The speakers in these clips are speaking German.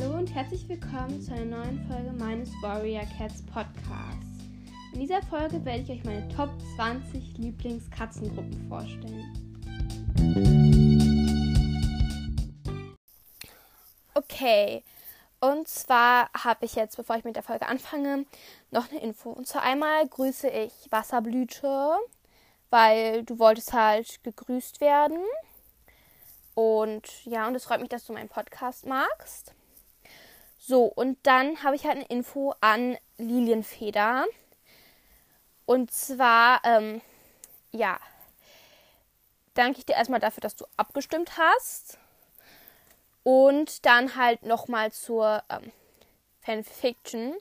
Hallo und herzlich willkommen zu einer neuen Folge meines Warrior Cats Podcasts. In dieser Folge werde ich euch meine Top 20 Lieblingskatzengruppen vorstellen. Okay, und zwar habe ich jetzt, bevor ich mit der Folge anfange, noch eine Info. Und zwar einmal grüße ich Wasserblüte, weil du wolltest halt gegrüßt werden. Und ja, und es freut mich, dass du meinen Podcast magst. So, und dann habe ich halt eine Info an Lilienfeder. Und zwar, ähm, ja, danke ich dir erstmal dafür, dass du abgestimmt hast. Und dann halt nochmal zur ähm, Fanfiction.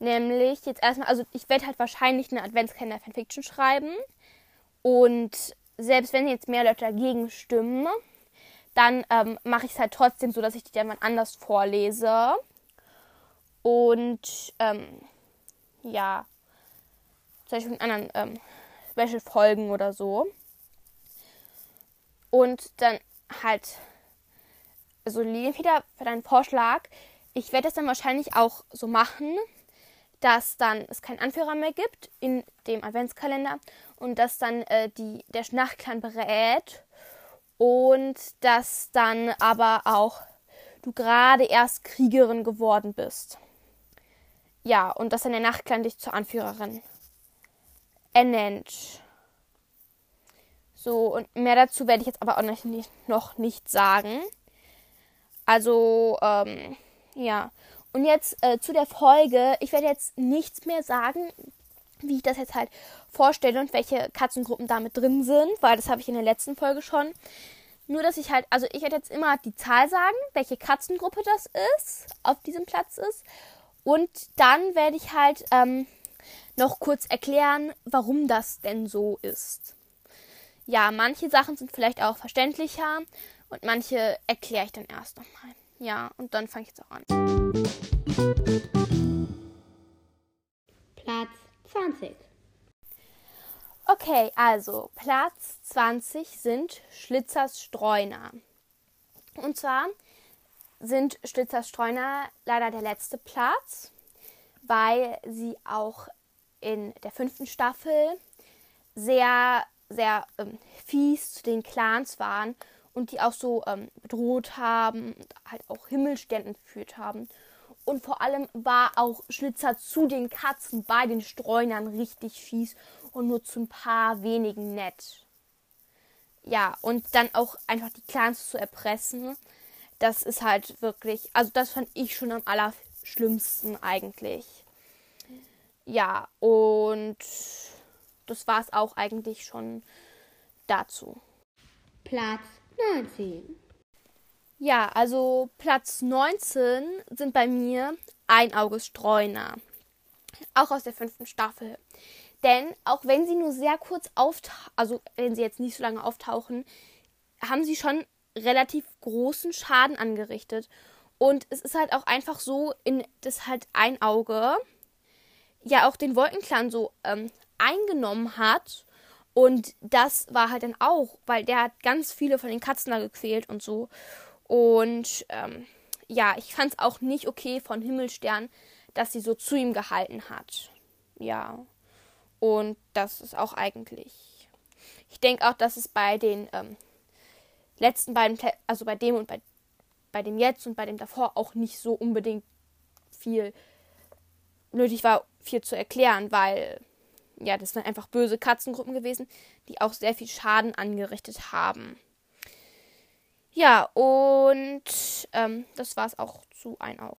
Nämlich jetzt erstmal, also ich werde halt wahrscheinlich eine Adventskalender Fanfiction schreiben. Und selbst wenn jetzt mehr Leute dagegen stimmen, dann ähm, mache ich es halt trotzdem so, dass ich die dann mal anders vorlese. Und ähm, ja, zum Beispiel in anderen ähm, Special-Folgen oder so. Und dann halt, also Lilienfeder für deinen Vorschlag. Ich werde das dann wahrscheinlich auch so machen, dass dann es keinen Anführer mehr gibt in dem Adventskalender und dass dann äh, die, der Schnachtklan berät und dass dann aber auch du gerade erst Kriegerin geworden bist. Ja, und dass dann der Nachtklan dich zur Anführerin ernennt. So, und mehr dazu werde ich jetzt aber auch noch nicht, noch nicht sagen. Also, ähm, ja. Und jetzt äh, zu der Folge. Ich werde jetzt nichts mehr sagen wie ich das jetzt halt vorstelle und welche Katzengruppen damit drin sind, weil das habe ich in der letzten Folge schon. Nur, dass ich halt, also ich werde jetzt immer die Zahl sagen, welche Katzengruppe das ist, auf diesem Platz ist. Und dann werde ich halt ähm, noch kurz erklären, warum das denn so ist. Ja, manche Sachen sind vielleicht auch verständlicher und manche erkläre ich dann erst nochmal. Ja, und dann fange ich jetzt auch an. Platz 20. Okay, also Platz 20 sind Schlitzers Streuner. Und zwar sind Schlitzers Streuner leider der letzte Platz, weil sie auch in der fünften Staffel sehr, sehr ähm, fies zu den Clans waren und die auch so ähm, bedroht haben und halt auch Himmelstern entführt haben. Und vor allem war auch Schlitzer zu den Katzen bei den Streunern richtig fies und nur zu ein paar wenigen nett. Ja, und dann auch einfach die Clans zu erpressen, das ist halt wirklich, also das fand ich schon am allerschlimmsten eigentlich. Ja, und das war es auch eigentlich schon dazu. Platz 19. Ja, also Platz 19 sind bei mir Einaugestreuner. Auch aus der fünften Staffel. Denn auch wenn sie nur sehr kurz auftauchen, also wenn sie jetzt nicht so lange auftauchen, haben sie schon relativ großen Schaden angerichtet. Und es ist halt auch einfach so, in das halt ein Auge ja auch den Wolkenclan so ähm, eingenommen hat. Und das war halt dann auch, weil der hat ganz viele von den Katzen da gequält und so. Und ähm, ja, ich fand es auch nicht okay von Himmelstern, dass sie so zu ihm gehalten hat. Ja. Und das ist auch eigentlich. Ich denke auch, dass es bei den ähm, letzten beiden, also bei dem und bei, bei dem jetzt und bei dem davor auch nicht so unbedingt viel nötig war, viel zu erklären, weil ja, das sind einfach böse Katzengruppen gewesen, die auch sehr viel Schaden angerichtet haben. Ja, und ähm, das war es auch zu ein Auge.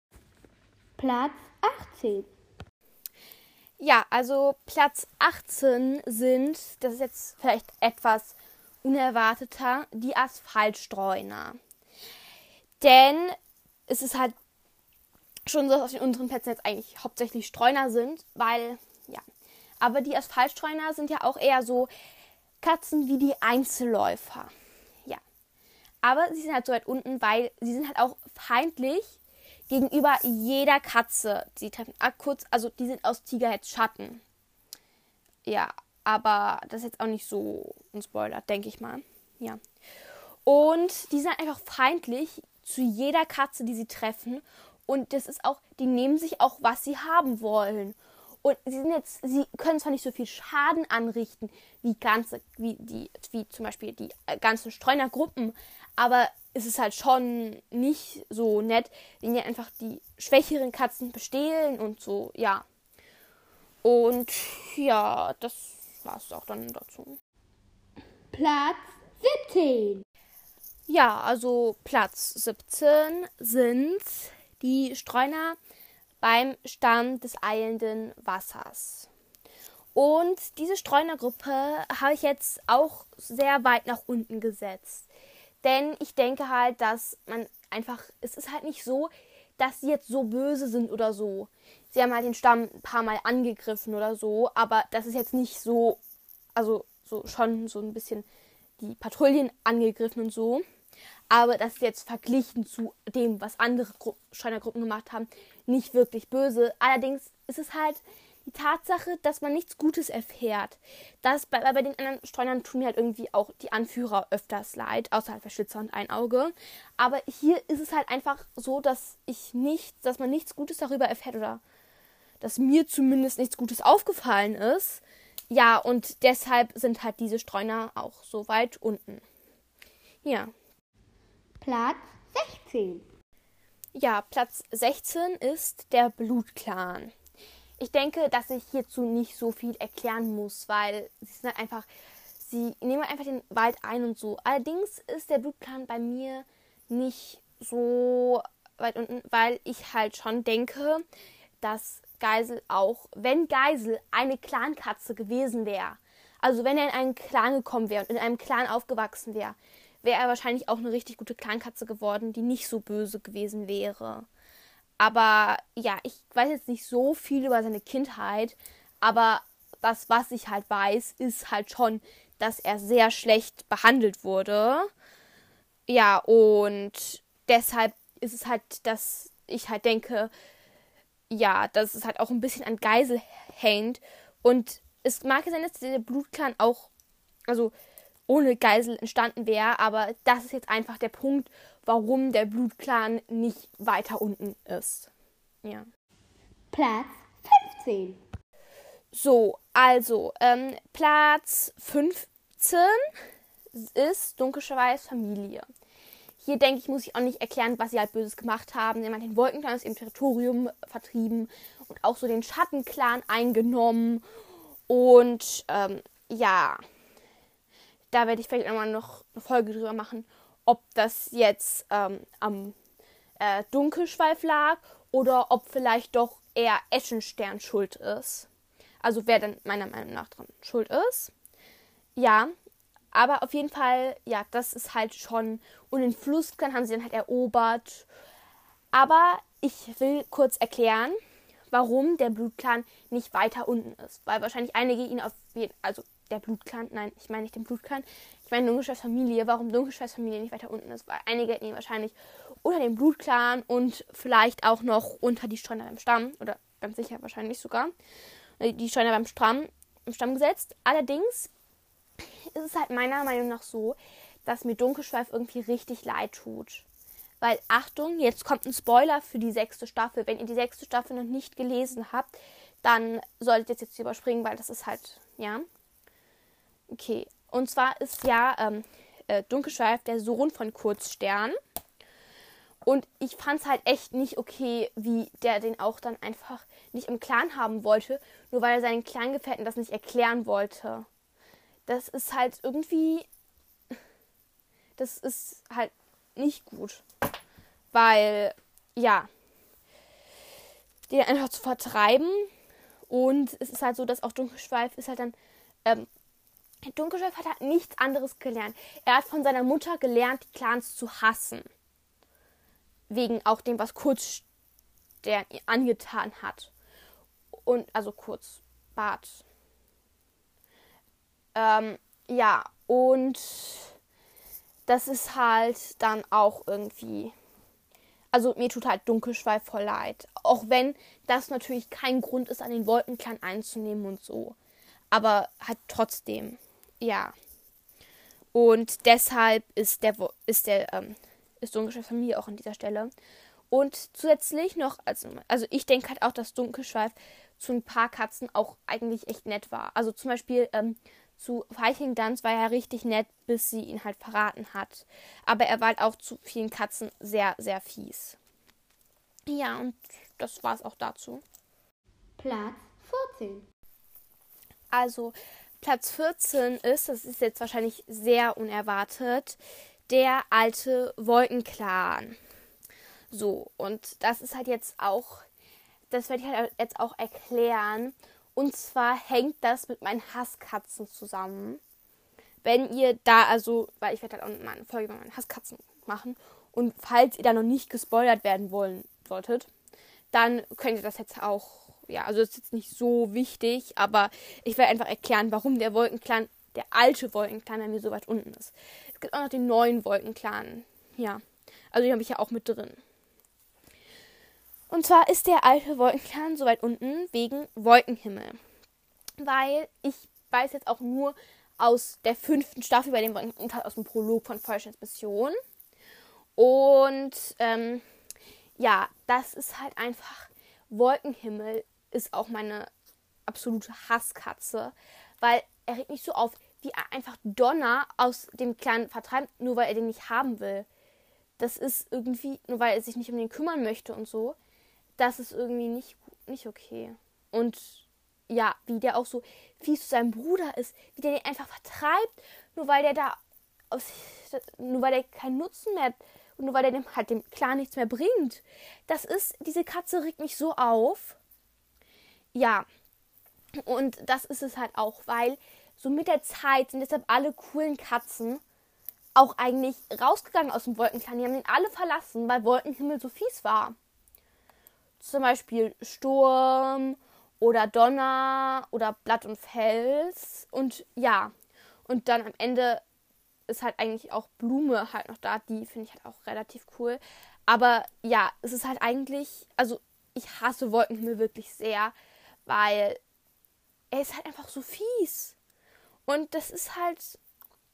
Platz 18. Ja, also Platz 18 sind, das ist jetzt vielleicht etwas unerwarteter, die Asphaltstreuner. Denn es ist halt schon so, dass auf den unteren Plätzen jetzt eigentlich hauptsächlich Streuner sind, weil, ja. Aber die Asphaltstreuner sind ja auch eher so Katzen wie die Einzelläufer. Aber sie sind halt so weit unten, weil sie sind halt auch feindlich gegenüber jeder Katze. Sie treffen kurz, also die sind aus Tigerheads Schatten. Ja, aber das ist jetzt auch nicht so ein Spoiler, denke ich mal. Ja. Und die sind einfach feindlich zu jeder Katze, die sie treffen. Und das ist auch, die nehmen sich auch, was sie haben wollen. Und sie sind jetzt, sie können zwar nicht so viel Schaden anrichten wie ganze, wie die, wie zum Beispiel die äh, ganzen Streunergruppen, aber es ist halt schon nicht so nett, wenn die einfach die schwächeren Katzen bestehlen und so, ja. Und ja, das war's auch dann dazu. Platz 17. Ja, also Platz 17 sind die Streuner beim Stamm des eilenden Wassers. Und diese Streunergruppe habe ich jetzt auch sehr weit nach unten gesetzt. Denn ich denke halt, dass man einfach, es ist halt nicht so, dass sie jetzt so böse sind oder so. Sie haben halt den Stamm ein paar Mal angegriffen oder so, aber das ist jetzt nicht so, also so schon so ein bisschen die Patrouillen angegriffen und so. Aber das ist jetzt verglichen zu dem, was andere Gru Schreinergruppen gemacht haben, nicht wirklich böse. Allerdings ist es halt die Tatsache, dass man nichts Gutes erfährt. Das bei, bei den anderen Streunern tun mir halt irgendwie auch die Anführer öfters leid, außer halt Verschlitzer und ein Auge. Aber hier ist es halt einfach so, dass ich nichts, dass man nichts Gutes darüber erfährt oder dass mir zumindest nichts Gutes aufgefallen ist. Ja, und deshalb sind halt diese Streuner auch so weit unten. Ja. Platz 16. Ja, Platz 16 ist der Blutclan. Ich denke, dass ich hierzu nicht so viel erklären muss, weil sie sind halt einfach, sie nehmen einfach den Wald ein und so. Allerdings ist der Blutclan bei mir nicht so weit unten, weil ich halt schon denke, dass Geisel auch, wenn Geisel eine Clankatze gewesen wäre, also wenn er in einen Clan gekommen wäre und in einem Clan aufgewachsen wäre, wäre er wahrscheinlich auch eine richtig gute Clankatze geworden, die nicht so böse gewesen wäre. Aber ja, ich weiß jetzt nicht so viel über seine Kindheit, aber das, was ich halt weiß, ist halt schon, dass er sehr schlecht behandelt wurde. Ja, und deshalb ist es halt, dass ich halt denke, ja, dass es halt auch ein bisschen an Geisel hängt. Und es mag sein, dass der Blutclan auch, also ohne Geisel entstanden wäre, aber das ist jetzt einfach der Punkt, warum der Blutclan nicht weiter unten ist. Ja. Platz 15. So, also, ähm, Platz 15 ist Dunkelschweiß Familie. Hier denke ich, muss ich auch nicht erklären, was sie halt Böses gemacht haben. Sie haben den Wolkenclan aus ihrem Territorium vertrieben und auch so den Schattenclan eingenommen. Und ähm, ja, da werde ich vielleicht einmal noch eine Folge drüber machen, ob das jetzt ähm, am äh, Dunkelschweif lag oder ob vielleicht doch eher Eschenstern schuld ist. Also wer dann meiner Meinung nach dran schuld ist. Ja, aber auf jeden Fall, ja, das ist halt schon. Und den Flussklan haben sie dann halt erobert. Aber ich will kurz erklären, warum der Blutclan nicht weiter unten ist. Weil wahrscheinlich einige ihn auf jeden also der Blutclan, nein, ich meine nicht den Blutclan, ich meine Dunkelschweiß Familie, warum Dunkelschweiß Familie nicht weiter unten ist, weil einige ihn wahrscheinlich unter dem Blutclan und vielleicht auch noch unter die Streuner beim Stamm, oder ganz sicher wahrscheinlich sogar, äh, die Streuner beim Stamm, im Stamm gesetzt. Allerdings ist es halt meiner Meinung nach so, dass mir Dunkelschweif irgendwie richtig leid tut. Weil, Achtung, jetzt kommt ein Spoiler für die sechste Staffel. Wenn ihr die sechste Staffel noch nicht gelesen habt, dann solltet ihr jetzt überspringen, weil das ist halt, ja. Okay, und zwar ist ja ähm, äh, Dunkelschweif der Sohn von Kurzstern. Und ich fand es halt echt nicht okay, wie der den auch dann einfach nicht im Clan haben wollte, nur weil er seinen Clangefährten das nicht erklären wollte das ist halt irgendwie. Das ist halt nicht gut. Weil, ja, den einfach zu vertreiben. Und es ist halt so, dass auch Dunkelschweif ist halt dann. Ähm, Dunkelschweif hat nichts anderes gelernt. Er hat von seiner Mutter gelernt, die Clans zu hassen. Wegen auch dem, was Kurzstern ihr angetan hat. Und, also Kurzbart. Ähm, ja, und das ist halt dann auch irgendwie. Also mir tut halt Dunkelschweif voll leid. Auch wenn das natürlich kein Grund ist, an den Wolkenclan einzunehmen und so. Aber halt trotzdem, ja. Und deshalb ist der, ist der ähm, ist Dunkelschweif-Familie auch an dieser Stelle. Und zusätzlich noch, also, also ich denke halt auch, dass Dunkelschweif zu ein paar Katzen auch eigentlich echt nett war. Also zum Beispiel ähm, zu Danz war er richtig nett, bis sie ihn halt verraten hat. Aber er war halt auch zu vielen Katzen sehr, sehr fies. Ja, und das war es auch dazu. Platz 14. Also, Platz 14 ist, das ist jetzt wahrscheinlich sehr unerwartet, der alte Wolkenclan. So, und das ist halt jetzt auch, das werde ich halt jetzt auch erklären. Und zwar hängt das mit meinen Hasskatzen zusammen. Wenn ihr da, also, weil ich werde halt auch mal eine Folge über meine Hasskatzen machen. Und falls ihr da noch nicht gespoilert werden wollen solltet, dann könnt ihr das jetzt auch, ja, also ist jetzt nicht so wichtig, aber ich werde einfach erklären, warum der Wolkenclan, der alte Wolkenclan, bei mir so weit unten ist. Es gibt auch noch den neuen Wolkenclan. Ja, also die habe ich ja auch mit drin. Und zwar ist der alte Wolkenclan so weit unten wegen Wolkenhimmel. Weil ich weiß jetzt auch nur aus der fünften Staffel bei den Wolken und halt aus dem Prolog von Feuersteins Mission. Und ähm, ja, das ist halt einfach. Wolkenhimmel ist auch meine absolute Hasskatze, weil er regt mich so auf, wie er einfach Donner aus dem Clan vertreibt, nur weil er den nicht haben will. Das ist irgendwie, nur weil er sich nicht um den kümmern möchte und so das ist irgendwie nicht, nicht okay. Und ja, wie der auch so fies zu seinem Bruder ist, wie der den einfach vertreibt, nur weil der da aus, nur weil der keinen Nutzen mehr hat und nur weil der dem halt dem klar nichts mehr bringt. Das ist, diese Katze regt mich so auf. Ja. Und das ist es halt auch, weil so mit der Zeit sind deshalb alle coolen Katzen auch eigentlich rausgegangen aus dem Wolkenclan. Die haben den alle verlassen, weil Wolkenhimmel so fies war zum Beispiel Sturm oder Donner oder Blatt und Fels. Und ja, und dann am Ende ist halt eigentlich auch Blume halt noch da. Die finde ich halt auch relativ cool. Aber ja, es ist halt eigentlich, also ich hasse Wolkenhimmel wirklich sehr, weil er ist halt einfach so fies. Und das ist halt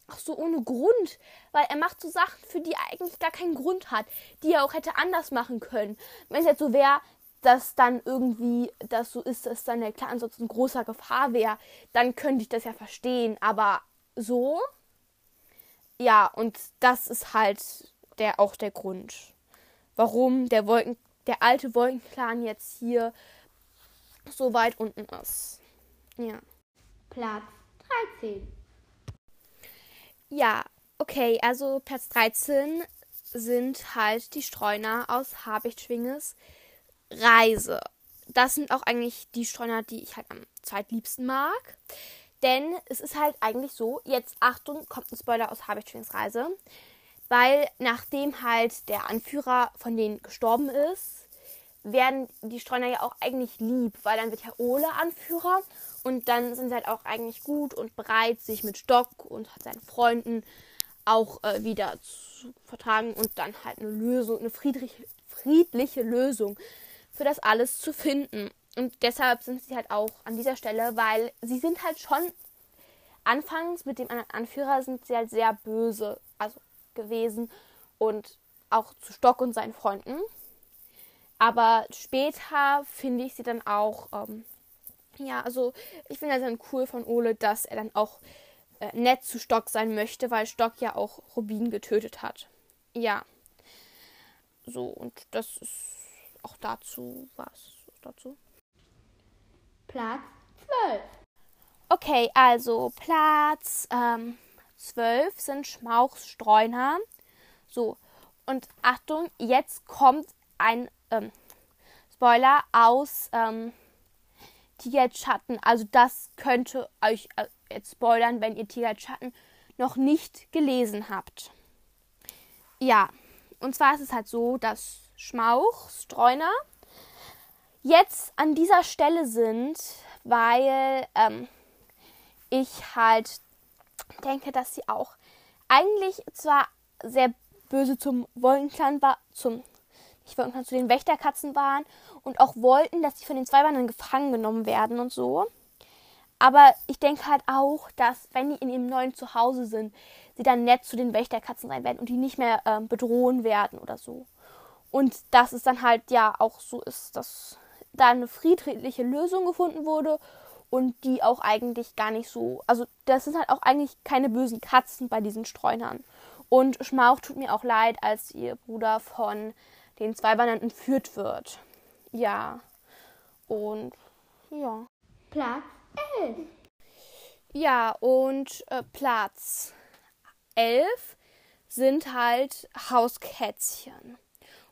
auch so ohne Grund, weil er macht so Sachen, für die er eigentlich gar keinen Grund hat, die er auch hätte anders machen können. Wenn es jetzt so wäre, dass dann irgendwie das so ist, dass dann der Clan sonst in großer Gefahr wäre, dann könnte ich das ja verstehen. Aber so, ja, und das ist halt der auch der Grund, warum der Wolken, der alte Wolkenclan jetzt hier so weit unten ist. Ja. Platz 13. Ja, okay, also Platz 13 sind halt die Streuner aus Habichtschwinges Reise. Das sind auch eigentlich die Streuner, die ich halt am zweitliebsten mag. Denn es ist halt eigentlich so, jetzt Achtung, kommt ein Spoiler aus Habichtschwings Reise. Weil nachdem halt der Anführer von denen gestorben ist, werden die Streuner ja auch eigentlich lieb, weil dann wird ja Ole Anführer und dann sind sie halt auch eigentlich gut und bereit, sich mit Stock und seinen Freunden auch äh, wieder zu vertragen und dann halt eine Lösung, eine friedliche, friedliche Lösung für das alles zu finden. Und deshalb sind sie halt auch an dieser Stelle, weil sie sind halt schon anfangs mit dem Anführer sind sie halt sehr böse also gewesen und auch zu Stock und seinen Freunden. Aber später finde ich sie dann auch, ähm, ja, also ich finde das dann cool von Ole, dass er dann auch äh, nett zu Stock sein möchte, weil Stock ja auch Rubin getötet hat. Ja. So, und das ist auch dazu was dazu. Platz 12. Okay, also Platz ähm, 12 sind Schmauchstreuner. So, und Achtung, jetzt kommt ein ähm, Spoiler aus ähm, Schatten. Also das könnte euch äh, jetzt spoilern, wenn ihr Tiger Schatten noch nicht gelesen habt. Ja, und zwar ist es halt so, dass Schmauch, Streuner, jetzt an dieser Stelle sind, weil ähm, ich halt denke, dass sie auch eigentlich zwar sehr böse zum Wolkenclan war, zum ich Wolkenclan zu den Wächterkatzen waren und auch wollten, dass sie von den Zweibandern gefangen genommen werden und so. Aber ich denke halt auch, dass wenn die in ihrem neuen Zuhause sind, sie dann nett zu den Wächterkatzen sein werden und die nicht mehr ähm, bedrohen werden oder so. Und dass es dann halt ja auch so ist, dass da eine friedliche Lösung gefunden wurde und die auch eigentlich gar nicht so, also das sind halt auch eigentlich keine bösen Katzen bei diesen Streunern. Und Schmauch tut mir auch leid, als ihr Bruder von den zwei Bandern entführt wird. Ja. Und ja. Platz 11. Ja, und äh, Platz 11 sind halt Hauskätzchen.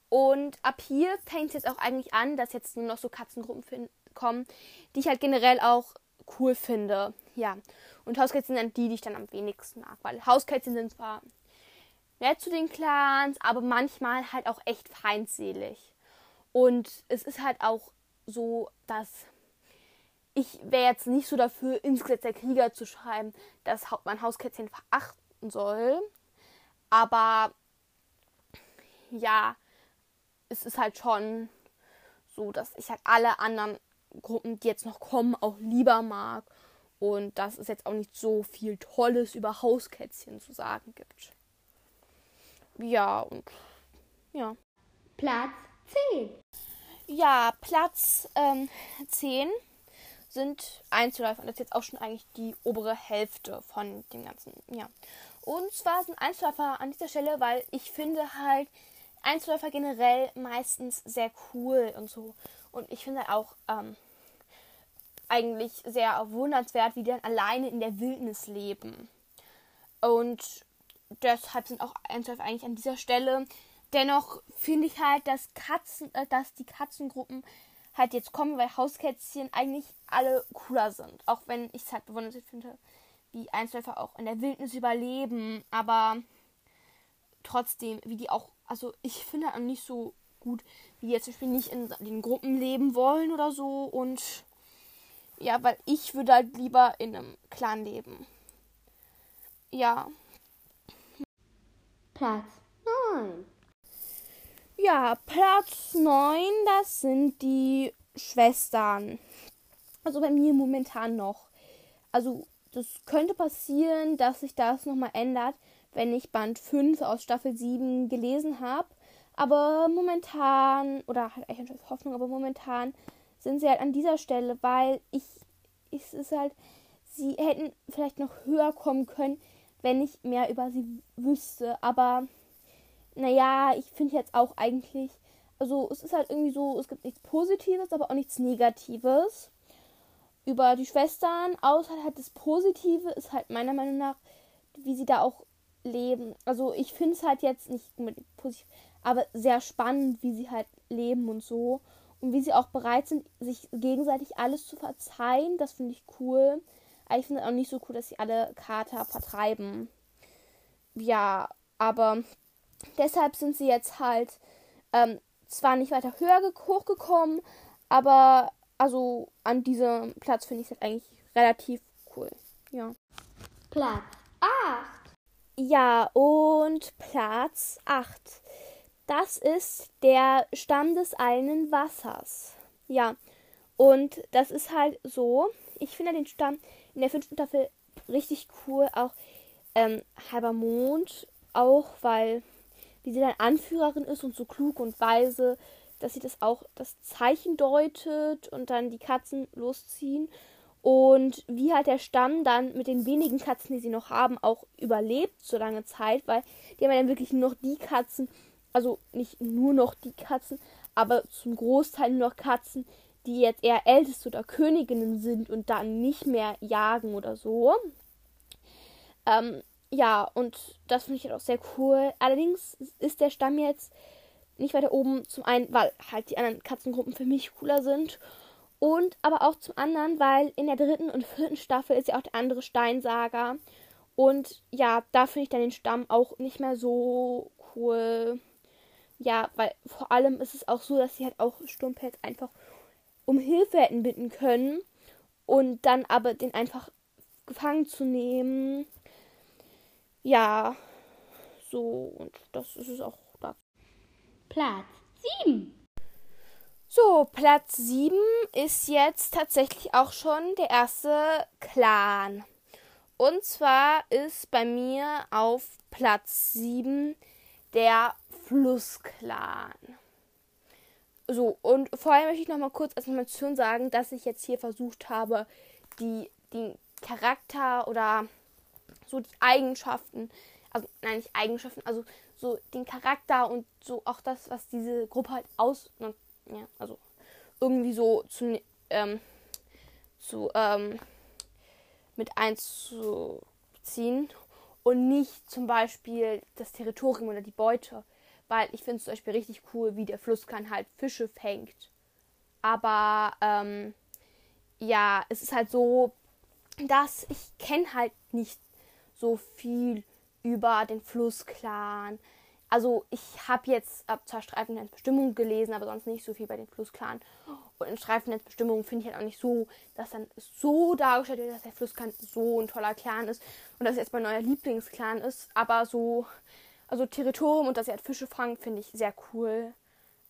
Und ab hier fängt es jetzt auch eigentlich an, dass jetzt nur noch so Katzengruppen kommen, die ich halt generell auch cool finde. Ja. Und Hauskätzchen sind die, die ich dann am wenigsten mag. Weil Hauskätzchen sind zwar nett zu den Clans, aber manchmal halt auch echt feindselig. Und es ist halt auch so, dass ich wäre jetzt nicht so dafür, ins Gesetz der Krieger zu schreiben, dass man Hauskätzchen verachten soll. Aber ja, es ist halt schon so, dass ich halt alle anderen Gruppen, die jetzt noch kommen, auch lieber mag. Und dass es jetzt auch nicht so viel Tolles über Hauskätzchen zu sagen gibt. Ja, und ja. Platz 10. Ja, Platz ähm, 10 sind Einzelläufer. Das ist jetzt auch schon eigentlich die obere Hälfte von dem Ganzen. Ja. Und zwar sind Einzelläufer an dieser Stelle, weil ich finde halt Einzelläufer generell meistens sehr cool und so. Und ich finde halt auch ähm, eigentlich sehr wundernswert, wie die dann alleine in der Wildnis leben. Und deshalb sind auch Einzelläufer eigentlich an dieser Stelle. Dennoch finde ich halt, dass Katzen, äh, dass die Katzengruppen halt jetzt kommen, weil Hauskätzchen eigentlich alle cooler sind. Auch wenn ich es halt bewundernswert finde, wie Einzelläufer auch in der Wildnis überleben. Aber trotzdem, wie die auch, also ich finde auch nicht so gut, wie die jetzt zum Beispiel nicht in den Gruppen leben wollen oder so. Und ja, weil ich würde halt lieber in einem Clan leben. Ja. Platz 9. Ja, Platz 9, das sind die Schwestern. Also bei mir momentan noch. Also das könnte passieren, dass sich das nochmal ändert, wenn ich Band 5 aus Staffel 7 gelesen habe. Aber momentan, oder halt eigentlich Hoffnung, aber momentan sind sie halt an dieser Stelle, weil ich, es ist halt, sie hätten vielleicht noch höher kommen können, wenn ich mehr über sie wüsste. Aber naja, ich finde jetzt auch eigentlich, also es ist halt irgendwie so, es gibt nichts Positives, aber auch nichts Negatives über die Schwestern, außer halt das Positive ist halt meiner Meinung nach, wie sie da auch leben. Also ich finde es halt jetzt nicht positiv, aber sehr spannend, wie sie halt leben und so. Und wie sie auch bereit sind, sich gegenseitig alles zu verzeihen. Das finde ich cool. Aber ich finde auch nicht so cool, dass sie alle Kater vertreiben. Ja, aber Deshalb sind sie jetzt halt ähm, zwar nicht weiter höher hochgekommen, aber also an diesem Platz finde ich es halt eigentlich relativ cool. Ja. Platz 8. Ja, und Platz 8. Das ist der Stamm des eilenden Wassers. Ja, und das ist halt so. Ich finde den Stamm in der fünften Staffel richtig cool. Auch ähm, halber Mond, auch weil wie sie dann Anführerin ist und so klug und weise, dass sie das auch das Zeichen deutet und dann die Katzen losziehen. Und wie halt der Stamm dann mit den wenigen Katzen, die sie noch haben, auch überlebt so lange Zeit, weil die haben ja dann wirklich nur noch die Katzen, also nicht nur noch die Katzen, aber zum Großteil nur noch Katzen, die jetzt eher Älteste oder Königinnen sind und dann nicht mehr jagen oder so. Ähm, ja, und das finde ich halt auch sehr cool. Allerdings ist der Stamm jetzt nicht weiter oben. Zum einen, weil halt die anderen Katzengruppen für mich cooler sind. Und aber auch zum anderen, weil in der dritten und vierten Staffel ist ja auch der andere Steinsager. Und ja, da finde ich dann den Stamm auch nicht mehr so cool. Ja, weil vor allem ist es auch so, dass sie halt auch Sturmpelz einfach um Hilfe hätten bitten können. Und dann aber den einfach gefangen zu nehmen ja, so, und das ist es auch dazu. Platz 7. So, Platz 7 ist jetzt tatsächlich auch schon der erste Clan. Und zwar ist bei mir auf Platz 7 der Flussclan. So, und vorher möchte ich noch mal kurz als Information sagen, dass ich jetzt hier versucht habe, die, den Charakter oder so die Eigenschaften, also nein, nicht Eigenschaften, also so den Charakter und so auch das, was diese Gruppe halt aus, ja, also irgendwie so zu, ähm, zu, ähm, mit einzuziehen und nicht zum Beispiel das Territorium oder die Beute. Weil ich finde es zum Beispiel richtig cool, wie der Flusskern halt Fische fängt. Aber ähm, ja, es ist halt so, dass ich kenne halt nicht so viel über den Flussclan. Also ich habe jetzt äh, zwar Streifennetzbestimmungen gelesen, aber sonst nicht so viel bei den Flussclan. Und in Streifennetzbestimmungen finde ich halt auch nicht so, dass dann so dargestellt wird, dass der Flussclan so ein toller Clan ist und dass er jetzt mein neuer Lieblingsclan ist. Aber so, also Territorium und dass er halt Fische fangt, finde ich sehr cool.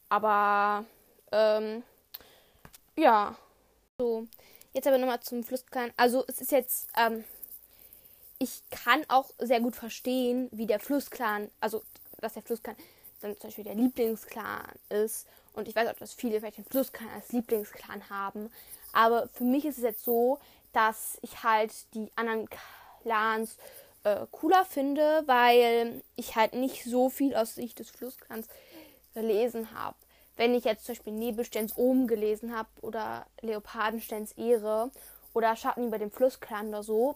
Aber, ähm, ja. So, jetzt aber nochmal zum Flussclan. Also es ist jetzt, ähm, ich kann auch sehr gut verstehen, wie der Flussclan, also dass der Flussclan dann zum Beispiel der Lieblingsclan ist. Und ich weiß auch, dass viele vielleicht den Flussclan als Lieblingsclan haben. Aber für mich ist es jetzt so, dass ich halt die anderen Clans äh, cooler finde, weil ich halt nicht so viel aus Sicht des Flussclans gelesen habe. Wenn ich jetzt zum Beispiel Nebelsterns Ohm gelesen habe oder Leopardensterns Ehre oder Schatten über dem Flussclan oder so,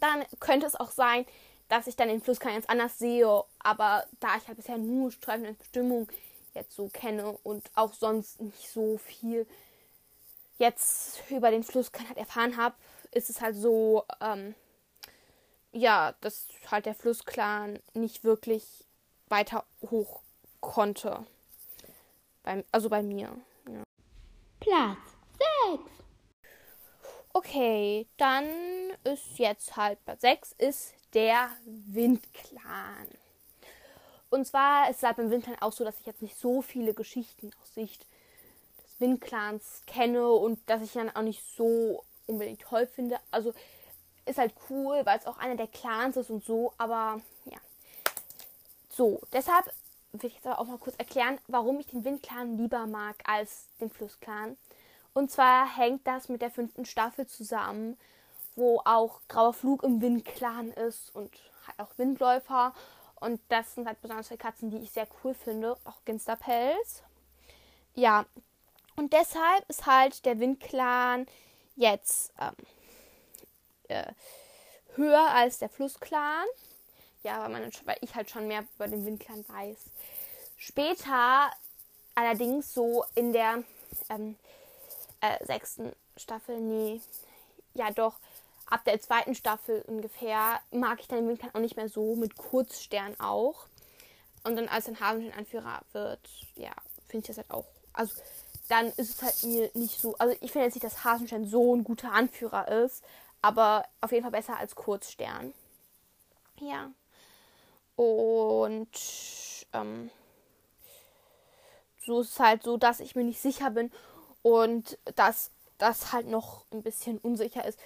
dann könnte es auch sein, dass ich dann den Fluss ganz anders sehe. Aber da ich halt bisher nur Streifen und Bestimmung jetzt so kenne und auch sonst nicht so viel jetzt über den Flusskan halt erfahren habe, ist es halt so, ähm, ja, dass halt der Flussclan nicht wirklich weiter hoch konnte. Beim, also bei mir. Ja. Platz 6. Okay, dann ist jetzt halt Platz 6 ist der Windclan. Und zwar ist es halt beim Windclan auch so, dass ich jetzt nicht so viele Geschichten aus Sicht des Windclans kenne und dass ich dann auch nicht so unbedingt toll finde. Also ist halt cool, weil es auch einer der Clans ist und so, aber ja. So, deshalb will ich jetzt aber auch mal kurz erklären, warum ich den Windclan lieber mag als den Flussclan. Und zwar hängt das mit der fünften Staffel zusammen, wo auch Grauer Flug im Windclan ist und halt auch Windläufer. Und das sind halt besonders zwei Katzen, die ich sehr cool finde. Auch Ginsterpelz. Ja. Und deshalb ist halt der Windclan jetzt ähm, äh, höher als der Flussclan. Ja, weil, man, weil ich halt schon mehr über den Windclan weiß. Später allerdings so in der ähm, äh, sechsten Staffel, nee, ja doch, ab der zweiten Staffel ungefähr mag ich dann den Windclan auch nicht mehr so, mit Kurzstern auch. Und dann als ein Hasenstein-Anführer wird, ja, finde ich das halt auch, also dann ist es halt mir nicht so, also ich finde jetzt nicht, dass Hasenstein so ein guter Anführer ist, aber auf jeden Fall besser als Kurzstern. Ja. Und ähm, so ist es halt so, dass ich mir nicht sicher bin und dass das halt noch ein bisschen unsicher ist,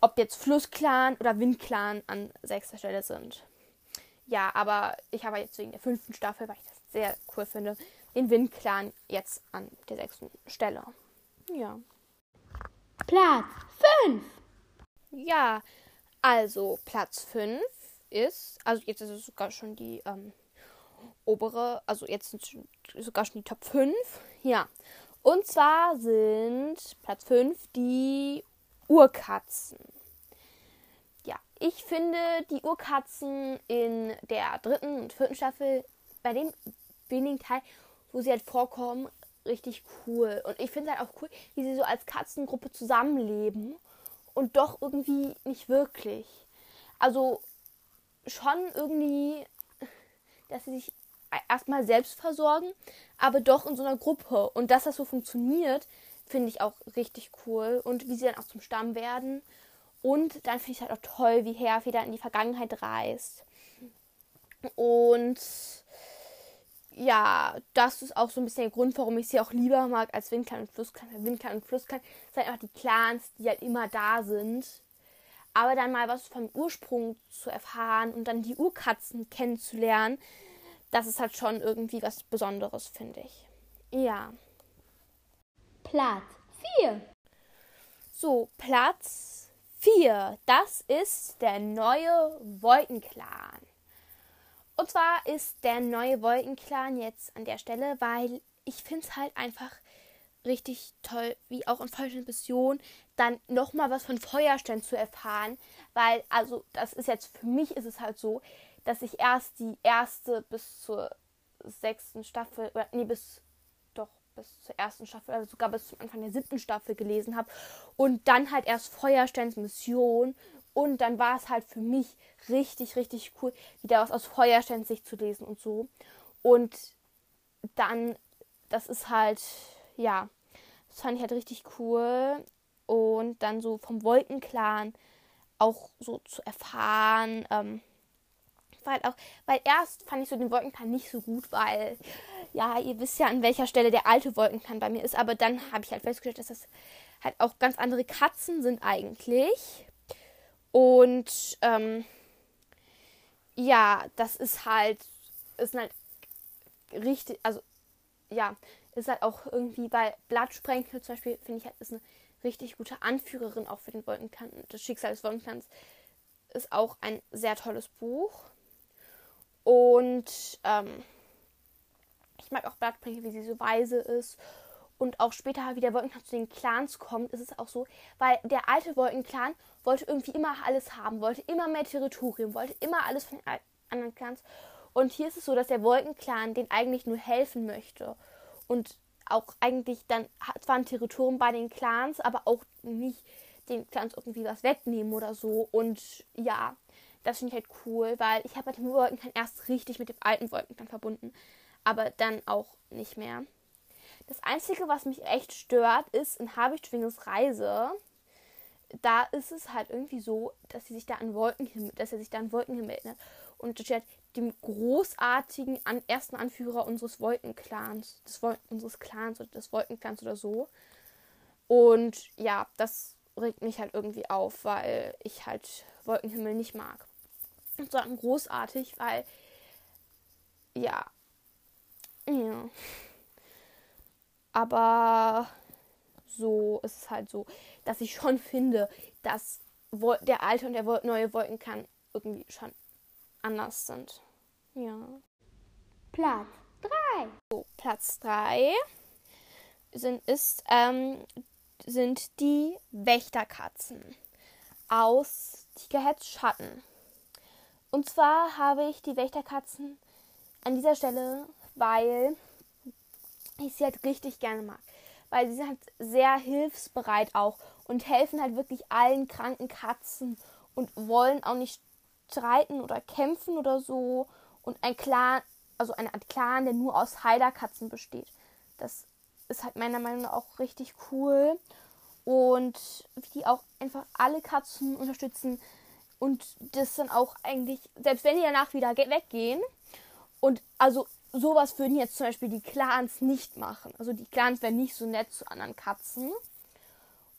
ob jetzt Flussclan oder Windclan an sechster Stelle sind. Ja, aber ich habe jetzt wegen der fünften Staffel, weil ich das sehr cool finde, den Windclan jetzt an der sechsten Stelle. Ja. Platz 5. Ja, also Platz 5 ist, also jetzt ist es sogar schon die ähm, obere, also jetzt sind sogar schon die Top 5. Ja. Und zwar sind Platz 5 die Urkatzen. Ja, ich finde die Urkatzen in der dritten und vierten Staffel bei dem wenigen Teil, wo sie halt vorkommen, richtig cool. Und ich finde halt auch cool, wie sie so als Katzengruppe zusammenleben und doch irgendwie nicht wirklich. Also schon irgendwie, dass sie sich erstmal selbst versorgen, aber doch in so einer Gruppe. Und dass das so funktioniert, finde ich auch richtig cool. Und wie sie dann auch zum Stamm werden. Und dann finde ich halt auch toll, wie Herfeder in die Vergangenheit reist. Und ja, das ist auch so ein bisschen der Grund, warum ich sie auch lieber mag als Windklan und Flussklan. Windklan und Flussklan sind einfach die Clans, die halt immer da sind. Aber dann mal was vom Ursprung zu erfahren und dann die Urkatzen kennenzulernen, das ist halt schon irgendwie was Besonderes, finde ich. Ja. Platz 4. So, Platz 4. Das ist der neue Wolkenclan. Und zwar ist der neue Wolkenclan jetzt an der Stelle, weil ich finde es halt einfach richtig toll, wie auch in Falschen Mission, dann nochmal was von Feuerstein zu erfahren. Weil, also, das ist jetzt für mich ist es halt so, dass ich erst die erste bis zur sechsten Staffel, oder nee, bis doch bis zur ersten Staffel, also sogar bis zum Anfang der siebten Staffel gelesen habe. Und dann halt erst Feuersteins Mission und dann war es halt für mich richtig, richtig cool, wieder was aus Feuersteins Sicht zu lesen und so. Und dann, das ist halt, ja, das fand ich halt richtig cool. Und dann so vom Wolkenclan auch so zu erfahren. Ähm, weil auch, weil erst fand ich so den Wolkenclan nicht so gut, weil, ja, ihr wisst ja, an welcher Stelle der alte Wolkenclan bei mir ist. Aber dann habe ich halt festgestellt, dass das halt auch ganz andere Katzen sind eigentlich. Und ähm, ja, das ist halt, ist halt richtig, also ja, ist halt auch irgendwie bei Blattsprenkel zum Beispiel, finde ich halt, ist eine richtig gute Anführerin auch für den Wolkenklan. Das Schicksal des Wolkenklans ist auch ein sehr tolles Buch. Und ähm, ich mag auch Blattsprenkel, wie sie so weise ist und auch später, wie der Wolkenclan zu den Clans kommt, ist es auch so, weil der alte Wolkenclan wollte irgendwie immer alles haben, wollte immer mehr Territorium, wollte immer alles von den anderen Clans. Und hier ist es so, dass der Wolkenclan den eigentlich nur helfen möchte und auch eigentlich dann zwar ein Territorium bei den Clans, aber auch nicht den Clans irgendwie was wegnehmen oder so. Und ja, das finde ich halt cool, weil ich habe halt den Wolkenclan erst richtig mit dem alten Wolkenclan verbunden, aber dann auch nicht mehr. Das Einzige, was mich echt stört, ist in Habichtschwinges Reise. Da ist es halt irgendwie so, dass sie sich da an Wolkenhimmel, dass er sich da an Wolkenhimmel erinnert. Und das steht dem großartigen an, ersten Anführer unseres Wolkenclans, des Wol unseres Clans oder des Wolkenclans oder so. Und ja, das regt mich halt irgendwie auf, weil ich halt Wolkenhimmel nicht mag. Und sagen großartig, weil ja. Ja. Aber so ist es halt so, dass ich schon finde, dass der alte und der neue Wolkenkern irgendwie schon anders sind. Ja. Platz 3. So, Platz 3 sind, ist, ähm, sind die Wächterkatzen aus Tigerheads Schatten. Und zwar habe ich die Wächterkatzen an dieser Stelle, weil ich sie halt richtig gerne mag. Weil sie sind halt sehr hilfsbereit auch und helfen halt wirklich allen kranken Katzen und wollen auch nicht streiten oder kämpfen oder so. Und ein Clan, also eine Art Clan, der nur aus Heilerkatzen besteht. Das ist halt meiner Meinung nach auch richtig cool. Und wie die auch einfach alle Katzen unterstützen. Und das dann auch eigentlich, selbst wenn die danach wieder weggehen, und also sowas würden jetzt zum Beispiel die Clans nicht machen. Also die Clans wären nicht so nett zu anderen Katzen.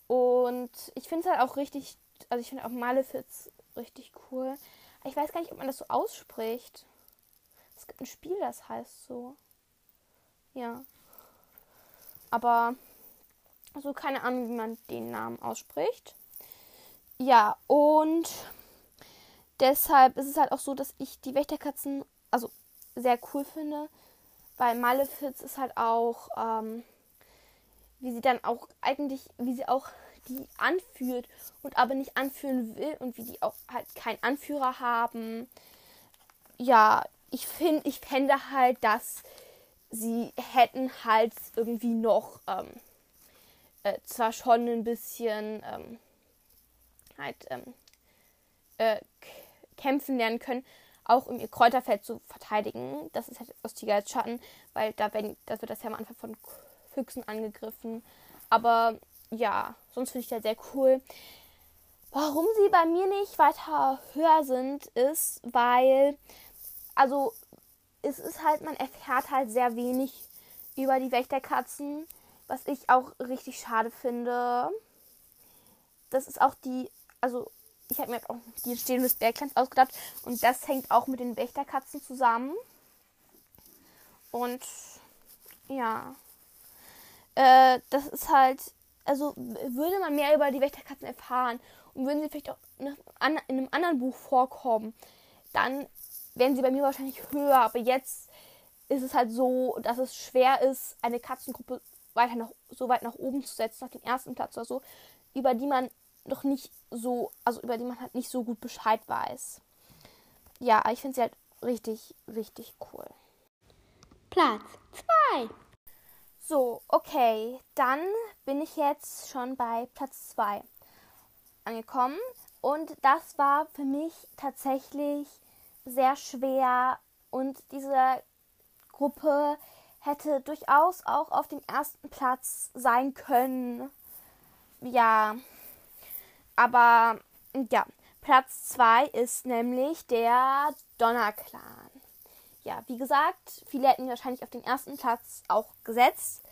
Und ich finde es halt auch richtig, also ich finde auch Malefiz richtig cool. Ich weiß gar nicht, ob man das so ausspricht. Es gibt ein Spiel, das heißt so. Ja. Aber also keine Ahnung, wie man den Namen ausspricht. Ja, und deshalb ist es halt auch so, dass ich die Wächterkatzen, also sehr cool finde, weil Malefiz ist halt auch, ähm, wie sie dann auch eigentlich, wie sie auch die anführt und aber nicht anführen will und wie die auch halt keinen Anführer haben. Ja, ich finde, ich fände halt, dass sie hätten halt irgendwie noch ähm, äh, zwar schon ein bisschen ähm, halt ähm, äh, kämpfen lernen können, auch um ihr Kräuterfeld zu verteidigen. Das ist halt aus Tigers Schatten, weil da, werden, da wird das ja am Anfang von Füchsen angegriffen. Aber ja, sonst finde ich das sehr cool. Warum sie bei mir nicht weiter höher sind, ist, weil, also, es ist halt, man erfährt halt sehr wenig über die Wächterkatzen, was ich auch richtig schade finde. Das ist auch die, also ich habe mir auch die Entstehung des Berglands ausgedacht und das hängt auch mit den Wächterkatzen zusammen. Und ja, äh, das ist halt, also würde man mehr über die Wächterkatzen erfahren und würden sie vielleicht auch in einem anderen Buch vorkommen, dann wären sie bei mir wahrscheinlich höher. Aber jetzt ist es halt so, dass es schwer ist, eine Katzengruppe weiter nach, so weit nach oben zu setzen, auf den ersten Platz oder so, über die man noch nicht so, also über die man halt nicht so gut Bescheid weiß. Ja, ich finde sie halt richtig, richtig cool. Platz 2. So, okay, dann bin ich jetzt schon bei Platz 2 angekommen. Und das war für mich tatsächlich sehr schwer. Und diese Gruppe hätte durchaus auch auf dem ersten Platz sein können. Ja, aber ja, Platz 2 ist nämlich der Donnerclan. Ja, wie gesagt, viele hätten ihn wahrscheinlich auf den ersten Platz auch gesetzt.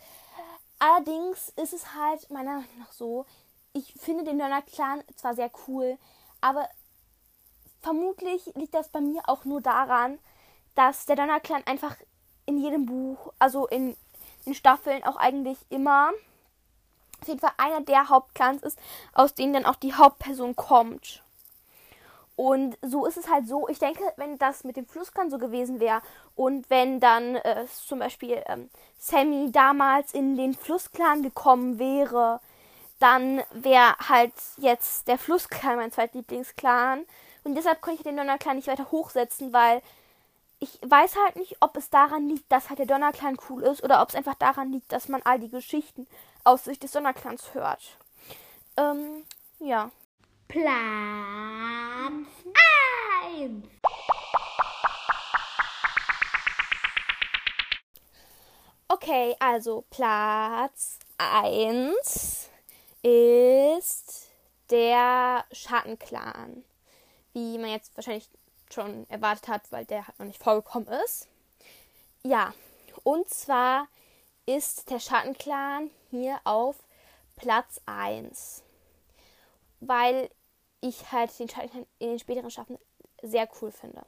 Allerdings ist es halt meiner Meinung nach so, ich finde den Donnerclan zwar sehr cool, aber vermutlich liegt das bei mir auch nur daran, dass der Donnerclan einfach in jedem Buch, also in den Staffeln auch eigentlich immer auf jeden Fall einer der Hauptclans ist, aus denen dann auch die Hauptperson kommt. Und so ist es halt so, ich denke, wenn das mit dem Flussklan so gewesen wäre und wenn dann äh, zum Beispiel ähm, Sammy damals in den Flussklan gekommen wäre, dann wäre halt jetzt der Flussklan mein zweitlieblingsclan. Und deshalb konnte ich den Donnerclan nicht weiter hochsetzen, weil ich weiß halt nicht, ob es daran liegt, dass halt der Donnerclan cool ist oder ob es einfach daran liegt, dass man all die Geschichten aus Sicht des Donnerclans hört. Ähm, ja. Platz 1. Okay, also Platz 1 ist der Schattenclan. Wie man jetzt wahrscheinlich schon erwartet hat, weil der halt noch nicht vorgekommen ist. Ja, und zwar ist der Schattenclan hier auf Platz 1. Weil ich halt den Schattenclan in den späteren Staffeln sehr cool finde.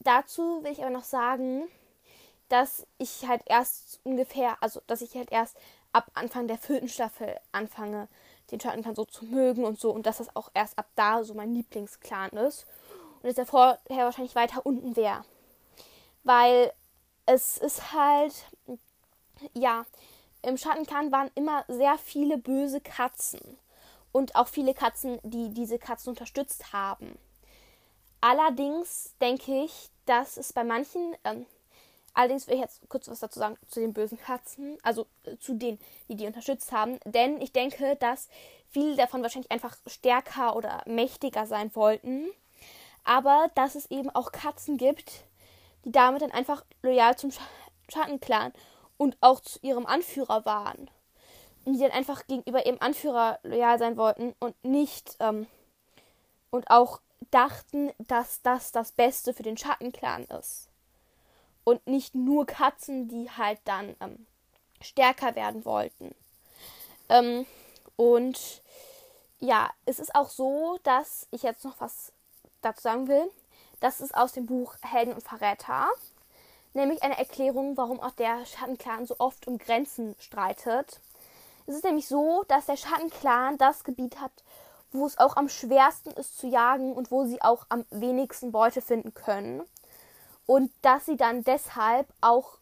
Dazu will ich aber noch sagen, dass ich halt erst ungefähr, also dass ich halt erst ab Anfang der vierten Staffel anfange, den Schattenclan so zu mögen und so und dass das auch erst ab da so mein Lieblingsclan ist und dass er vorher wahrscheinlich weiter unten wäre. Weil es ist halt, ja, im Schattenclan waren immer sehr viele böse Katzen. Und auch viele Katzen, die diese Katzen unterstützt haben. Allerdings denke ich, dass es bei manchen, ähm, allerdings will ich jetzt kurz was dazu sagen zu den bösen Katzen, also äh, zu denen, die die unterstützt haben. Denn ich denke, dass viele davon wahrscheinlich einfach stärker oder mächtiger sein wollten. Aber dass es eben auch Katzen gibt, die damit dann einfach loyal zum Schattenclan und auch zu ihrem Anführer waren. Und die dann einfach gegenüber ihrem Anführer loyal sein wollten und nicht ähm, und auch dachten, dass das das Beste für den Schattenclan ist. Und nicht nur Katzen, die halt dann ähm, stärker werden wollten. Ähm, und ja, es ist auch so, dass ich jetzt noch was dazu sagen will. Das ist aus dem Buch Helden und Verräter nämlich eine Erklärung, warum auch der Schattenclan so oft um Grenzen streitet. Es ist nämlich so, dass der Schattenclan das Gebiet hat, wo es auch am schwersten ist zu jagen und wo sie auch am wenigsten Beute finden können. Und dass sie dann deshalb auch,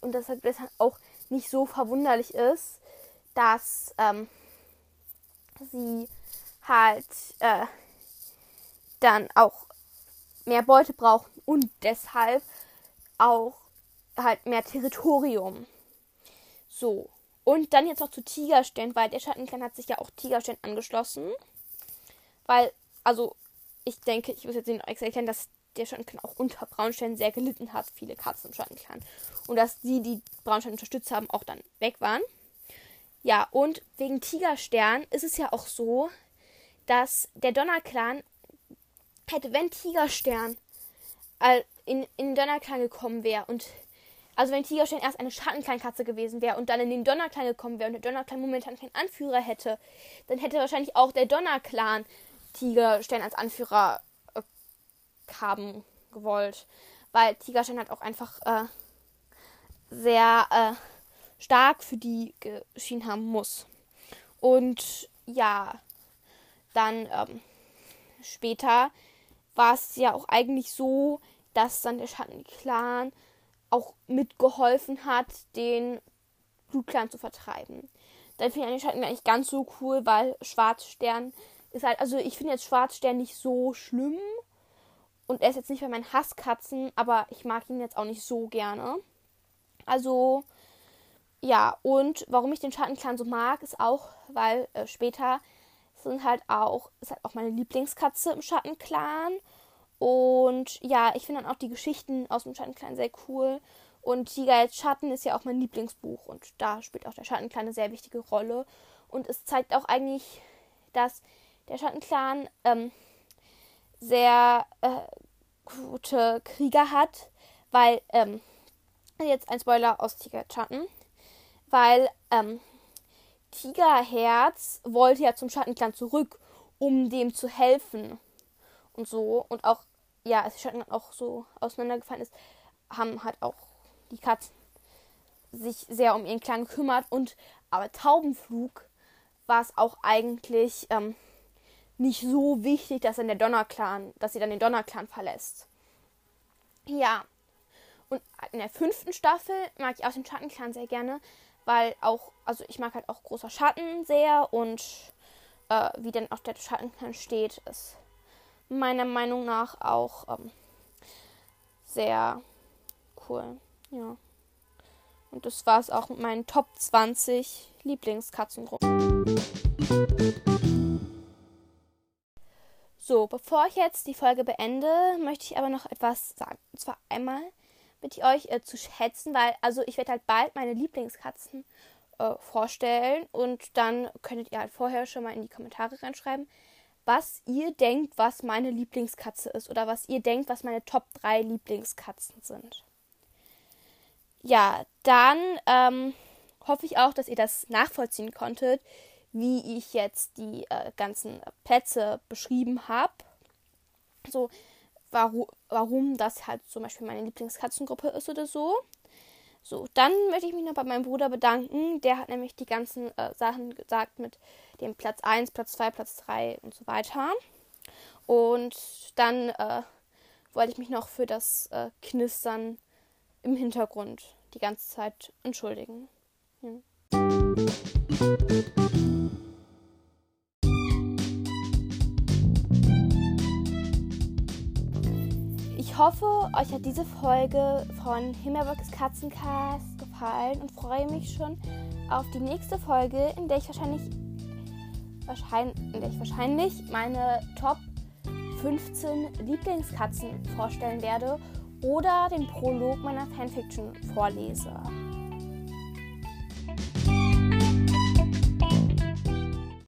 und deshalb, auch nicht so verwunderlich ist, dass ähm, sie halt äh, dann auch mehr Beute brauchen und deshalb auch halt mehr Territorium. So. Und dann jetzt noch zu Tigerstern, weil der Schattenclan hat sich ja auch Tigerstern angeschlossen. Weil, also, ich denke, ich muss jetzt nicht erklären, dass der Schattenclan auch unter Braunstein sehr gelitten hat, viele Katzen im Schattenclan. Und dass die, die Braunstein unterstützt haben, auch dann weg waren. Ja, und wegen Tigerstern ist es ja auch so, dass der Donnerclan hätte, wenn Tigerstern in, in den Donnerklang gekommen wäre und also wenn Tigerstein erst eine Schattenkleinkatze gewesen wäre und dann in den Donnerklang gekommen wäre und der Donnerklan momentan keinen Anführer hätte, dann hätte wahrscheinlich auch der Donnerclan Tigerstern als Anführer äh, haben gewollt. Weil Tigerstern halt auch einfach äh, sehr äh, stark für die geschienen haben muss. Und ja, dann ähm, später war es ja auch eigentlich so, dass dann der Schattenclan auch mitgeholfen hat, den Blutclan zu vertreiben. Dann finde ich den Schattenclan nicht ganz so cool, weil Schwarzstern ist halt, also ich finde jetzt Schwarzstern nicht so schlimm. Und er ist jetzt nicht bei meinen Hasskatzen, aber ich mag ihn jetzt auch nicht so gerne. Also, ja, und warum ich den Schattenclan so mag, ist auch, weil äh, später sind halt auch, ist halt auch meine Lieblingskatze im Schattenclan. Und ja, ich finde dann auch die Geschichten aus dem Schattenclan sehr cool. Und Tiger als Schatten ist ja auch mein Lieblingsbuch und da spielt auch der Schattenclan eine sehr wichtige Rolle. Und es zeigt auch eigentlich, dass der Schattenclan ähm, sehr äh, gute Krieger hat, weil, ähm, jetzt ein Spoiler aus Tiger Schatten, weil ähm, Tigerherz wollte ja zum Schattenclan zurück, um dem zu helfen und so. Und auch, ja, als Schatten auch so auseinandergefallen ist, haben halt auch die Katzen sich sehr um ihren Clan gekümmert. Und aber Taubenflug war es auch eigentlich ähm, nicht so wichtig, dass dann der Donnerclan, dass sie dann den Donnerclan verlässt. Ja. Und in der fünften Staffel mag ich auch den Schattenclan sehr gerne, weil auch, also ich mag halt auch großer Schatten sehr und äh, wie dann auch der Schattenclan steht, ist meiner Meinung nach auch ähm, sehr cool. Ja. Und das war es auch mit meinen Top 20 Lieblingskatzengruppen. So, bevor ich jetzt die Folge beende, möchte ich aber noch etwas sagen. Und zwar einmal ich euch äh, zu schätzen, weil also ich werde halt bald meine Lieblingskatzen äh, vorstellen und dann könntet ihr halt vorher schon mal in die Kommentare reinschreiben, was ihr denkt, was meine Lieblingskatze ist oder was ihr denkt, was meine Top 3 Lieblingskatzen sind. Ja, dann ähm, hoffe ich auch, dass ihr das nachvollziehen konntet, wie ich jetzt die äh, ganzen Plätze beschrieben habe. So, warum, warum das halt zum Beispiel meine Lieblingskatzengruppe ist oder so. So, dann möchte ich mich noch bei meinem Bruder bedanken. Der hat nämlich die ganzen äh, Sachen gesagt mit dem Platz 1, Platz 2, Platz 3 und so weiter. Und dann äh, wollte ich mich noch für das äh, Knistern im Hintergrund die ganze Zeit entschuldigen. Ja. Hoffe, euch hat diese Folge von Himmelbergs Katzencast gefallen und freue mich schon auf die nächste Folge, in der ich wahrscheinlich, wahrscheinlich, in der ich wahrscheinlich meine Top 15 Lieblingskatzen vorstellen werde oder den Prolog meiner Fanfiction vorlese.